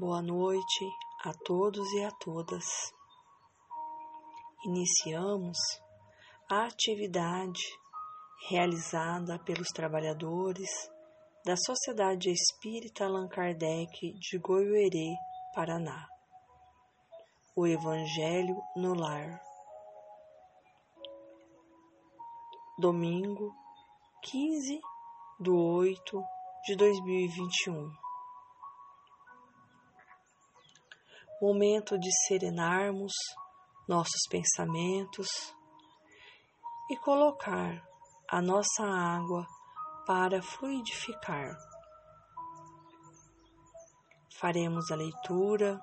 Boa noite a todos e a todas. Iniciamos a atividade realizada pelos trabalhadores da Sociedade Espírita Allan Kardec de Goiuerê, Paraná. O Evangelho no Lar. Domingo, 15 de 8 de 2021. Momento de serenarmos nossos pensamentos e colocar a nossa água para fluidificar. Faremos a leitura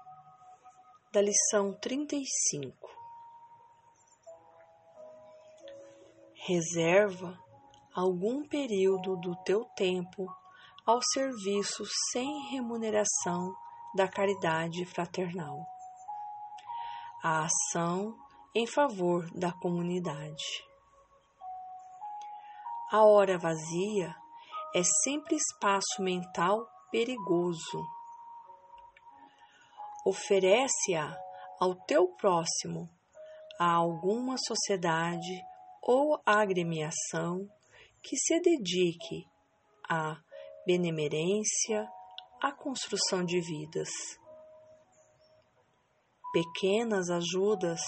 da lição 35. Reserva algum período do teu tempo ao serviço sem remuneração da caridade fraternal. A ação em favor da comunidade. A hora vazia é sempre espaço mental perigoso. Oferece-a ao teu próximo, a alguma sociedade ou agremiação que se dedique à benemerência, a construção de vidas. Pequenas ajudas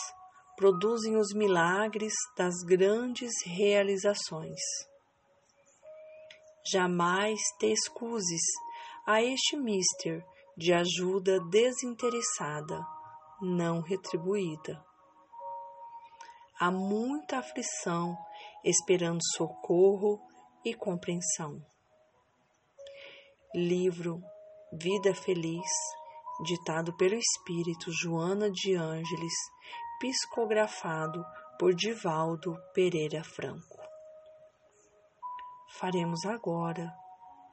produzem os milagres das grandes realizações. Jamais te excuses a este mister de ajuda desinteressada, não retribuída. Há muita aflição esperando socorro e compreensão. Livro Vida Feliz, ditado pelo espírito Joana de Ângeles, psicografado por Divaldo Pereira Franco. Faremos agora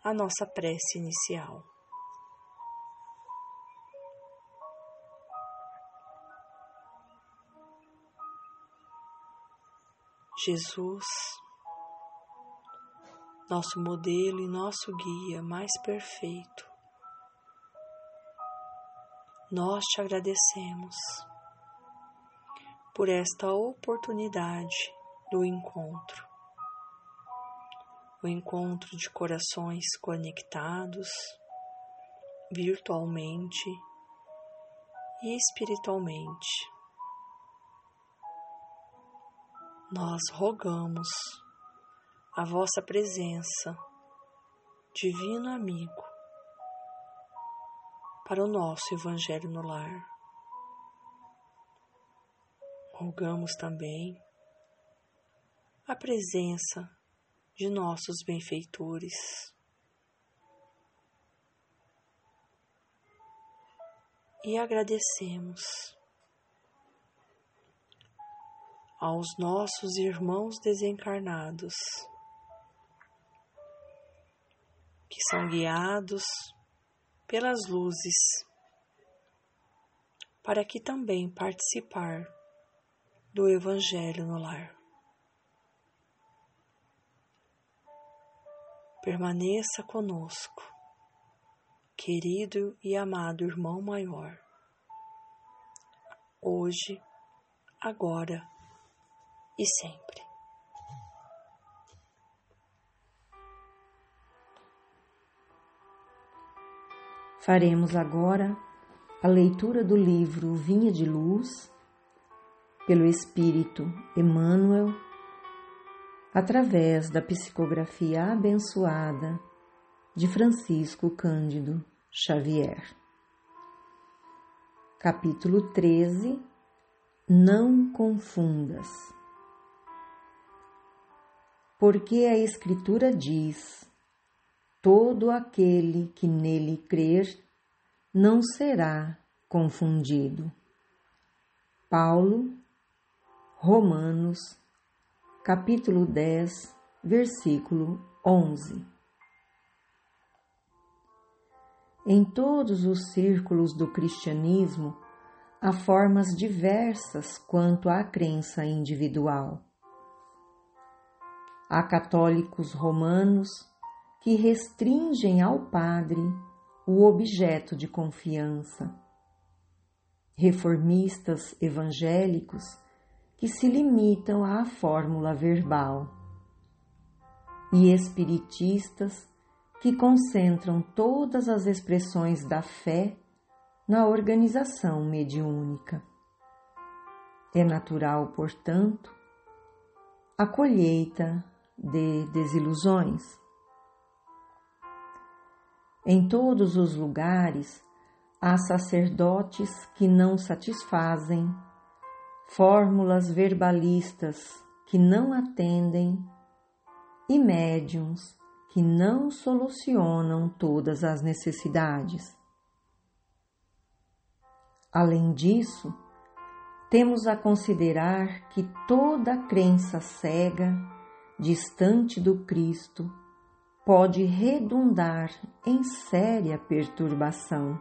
a nossa prece inicial. Jesus, nosso modelo e nosso guia mais perfeito, nós te agradecemos por esta oportunidade do encontro. O encontro de corações conectados virtualmente e espiritualmente. Nós rogamos a vossa presença, Divino Amigo, para o nosso Evangelho no Lar. Rogamos também a presença de nossos benfeitores. E agradecemos aos nossos irmãos desencarnados que são guiados pelas luzes, para que também participar do Evangelho no lar. Permaneça conosco, querido e amado irmão maior, hoje, agora e sempre. Faremos agora a leitura do livro Vinha de Luz, pelo Espírito Emmanuel, através da psicografia abençoada de Francisco Cândido Xavier. Capítulo 13 Não confundas. Porque a Escritura diz: todo aquele que nele crer não será confundido. Paulo, Romanos, capítulo 10, versículo 11. Em todos os círculos do cristianismo há formas diversas quanto à crença individual. Há católicos romanos que restringem ao padre o objeto de confiança. Reformistas evangélicos que se limitam à fórmula verbal. E espiritistas que concentram todas as expressões da fé na organização mediúnica. É natural, portanto, a colheita de desilusões. Em todos os lugares há sacerdotes que não satisfazem, fórmulas verbalistas que não atendem e médiums que não solucionam todas as necessidades. Além disso, temos a considerar que toda crença cega, distante do Cristo, pode redundar em séria perturbação.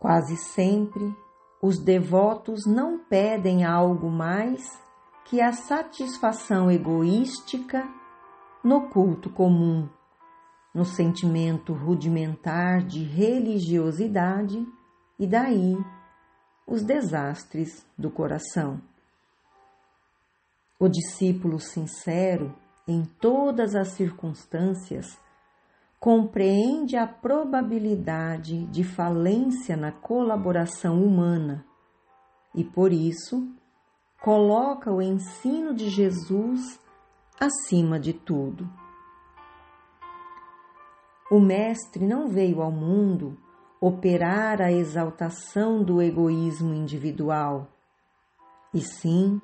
Quase sempre, os devotos não pedem algo mais que a satisfação egoística no culto comum, no sentimento rudimentar de religiosidade e daí os desastres do coração. O discípulo sincero, em todas as circunstâncias, compreende a probabilidade de falência na colaboração humana e, por isso, coloca o ensino de Jesus acima de tudo. O Mestre não veio ao mundo operar a exaltação do egoísmo individual, e sim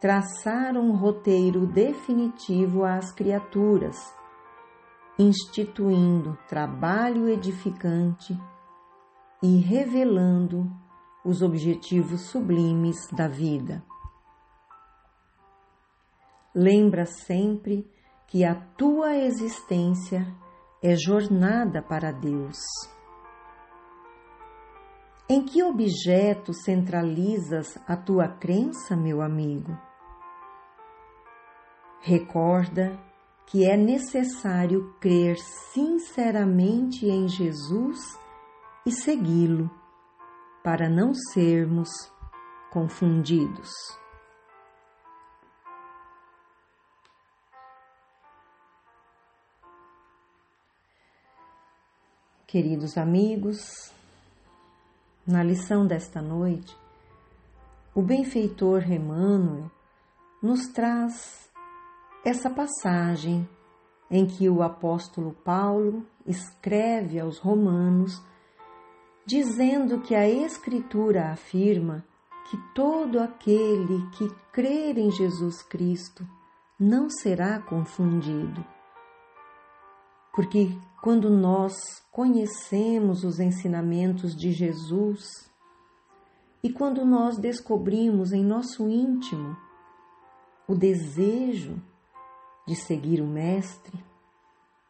traçar um roteiro definitivo às criaturas, instituindo trabalho edificante e revelando os objetivos sublimes da vida. Lembra sempre que a tua existência é jornada para Deus. Em que objeto centralizas a tua crença, meu amigo? Recorda que é necessário crer sinceramente em Jesus e segui-lo, para não sermos confundidos. Queridos amigos, na lição desta noite, o benfeitor Emmanuel nos traz essa passagem em que o apóstolo Paulo escreve aos Romanos, dizendo que a Escritura afirma que todo aquele que crer em Jesus Cristo não será confundido. Porque quando nós conhecemos os ensinamentos de Jesus e quando nós descobrimos em nosso íntimo o desejo de seguir o Mestre,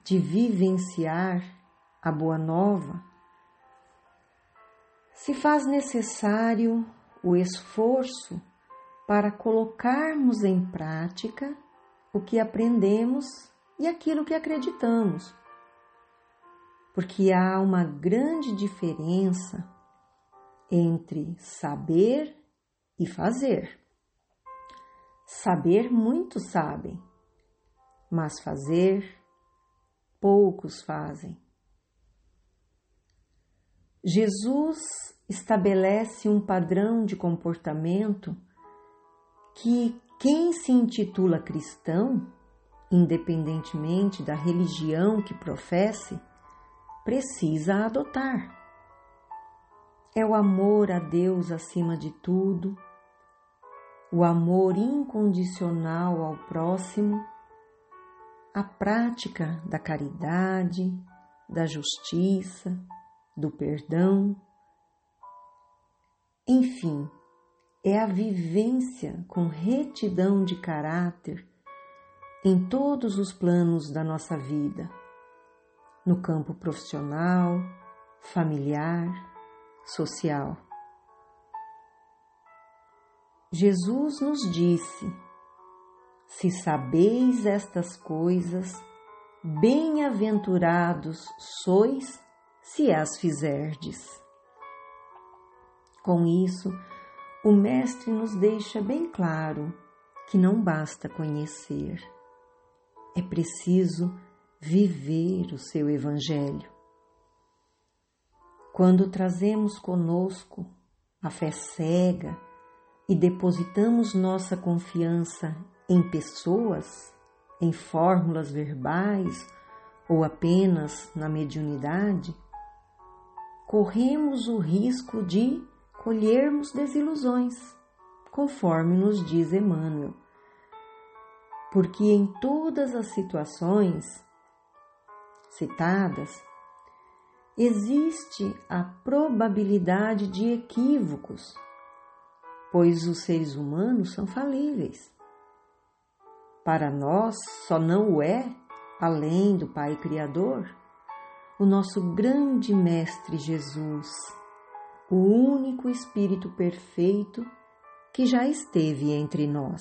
de vivenciar a Boa Nova, se faz necessário o esforço para colocarmos em prática o que aprendemos e aquilo que acreditamos porque há uma grande diferença entre saber e fazer. Saber muitos sabem, mas fazer poucos fazem. Jesus estabelece um padrão de comportamento que quem se intitula cristão, independentemente da religião que professe, precisa adotar. É o amor a Deus acima de tudo, o amor incondicional ao próximo, a prática da caridade, da justiça, do perdão. Enfim, é a vivência com retidão de caráter em todos os planos da nossa vida no campo profissional, familiar, social. Jesus nos disse: Se sabeis estas coisas, bem-aventurados sois se as fizerdes. Com isso, o Mestre nos deixa bem claro que não basta conhecer, é preciso viver o seu Evangelho. Quando trazemos conosco a fé cega e depositamos nossa confiança em pessoas, em fórmulas verbais ou apenas na mediunidade, corremos o risco de colhermos desilusões, conforme nos diz Emmanuel. Porque em todas as situações citadas, existe a probabilidade de equívocos, pois os seres humanos são falíveis. Para nós só não o é, além do Pai Criador, o nosso grande Mestre Jesus, o único Espírito perfeito que já esteve entre nós.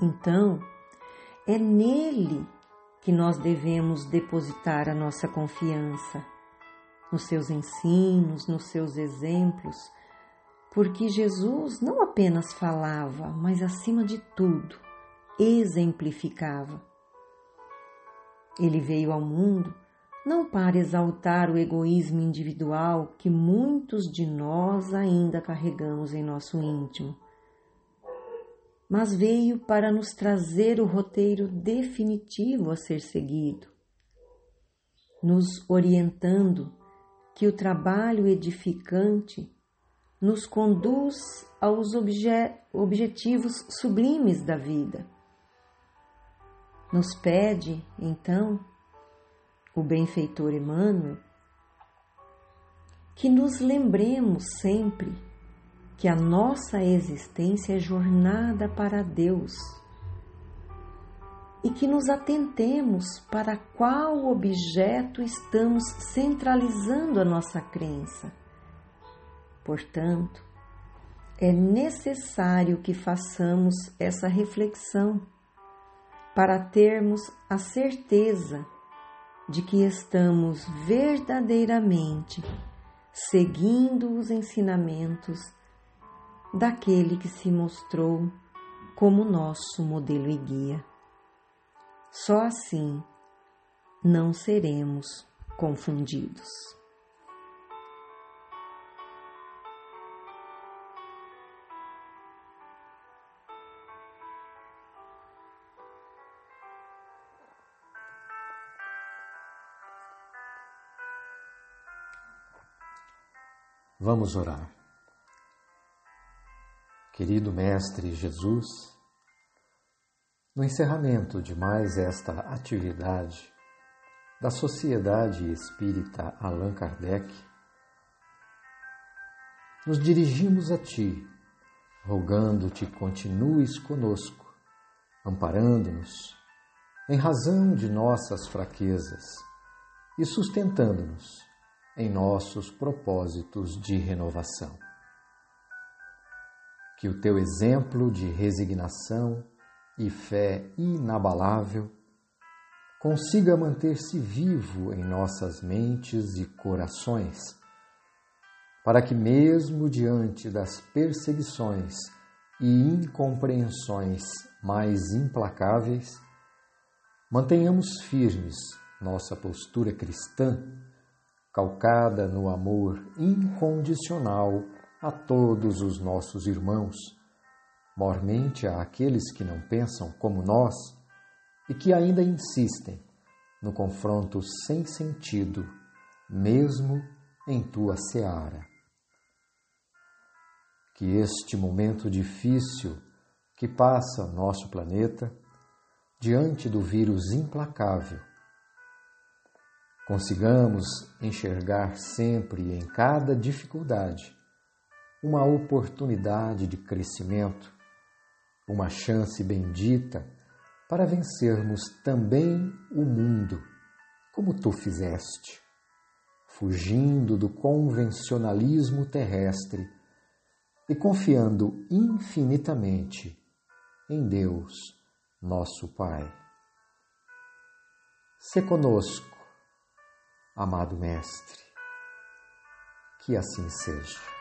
Então, é nele que nós devemos depositar a nossa confiança, nos seus ensinos, nos seus exemplos, porque Jesus não apenas falava, mas acima de tudo, exemplificava. Ele veio ao mundo não para exaltar o egoísmo individual que muitos de nós ainda carregamos em nosso íntimo, mas veio para nos trazer o roteiro definitivo a ser seguido, nos orientando que o trabalho edificante nos conduz aos obje objetivos sublimes da vida. Nos pede, então, o benfeitor Emmanuel, que nos lembremos sempre que a nossa existência é jornada para Deus e que nos atentemos para qual objeto estamos centralizando a nossa crença Portanto, é necessário que façamos essa reflexão para termos a certeza de que estamos verdadeiramente seguindo os ensinamentos daquele que se mostrou como nosso modelo e guia. Só assim não seremos confundidos. Vamos orar. Querido Mestre Jesus, no encerramento de mais esta atividade da Sociedade Espírita Allan Kardec, nos dirigimos a Ti, rogando-te continues conosco, amparando-nos em razão de nossas fraquezas e sustentando-nos em nossos propósitos de renovação. Que o teu exemplo de resignação e fé inabalável consiga manter-se vivo em nossas mentes e corações, para que, mesmo diante das perseguições e incompreensões mais implacáveis, mantenhamos firmes nossa postura cristã calcada no amor incondicional a todos os nossos irmãos, mormente àqueles que não pensam como nós e que ainda insistem no confronto sem sentido, mesmo em tua seara. Que este momento difícil que passa nosso planeta, diante do vírus implacável, consigamos enxergar sempre em cada dificuldade uma oportunidade de crescimento, uma chance bendita para vencermos também o mundo, como tu fizeste, fugindo do convencionalismo terrestre e confiando infinitamente em Deus, nosso Pai. Se conosco, amado Mestre, que assim seja.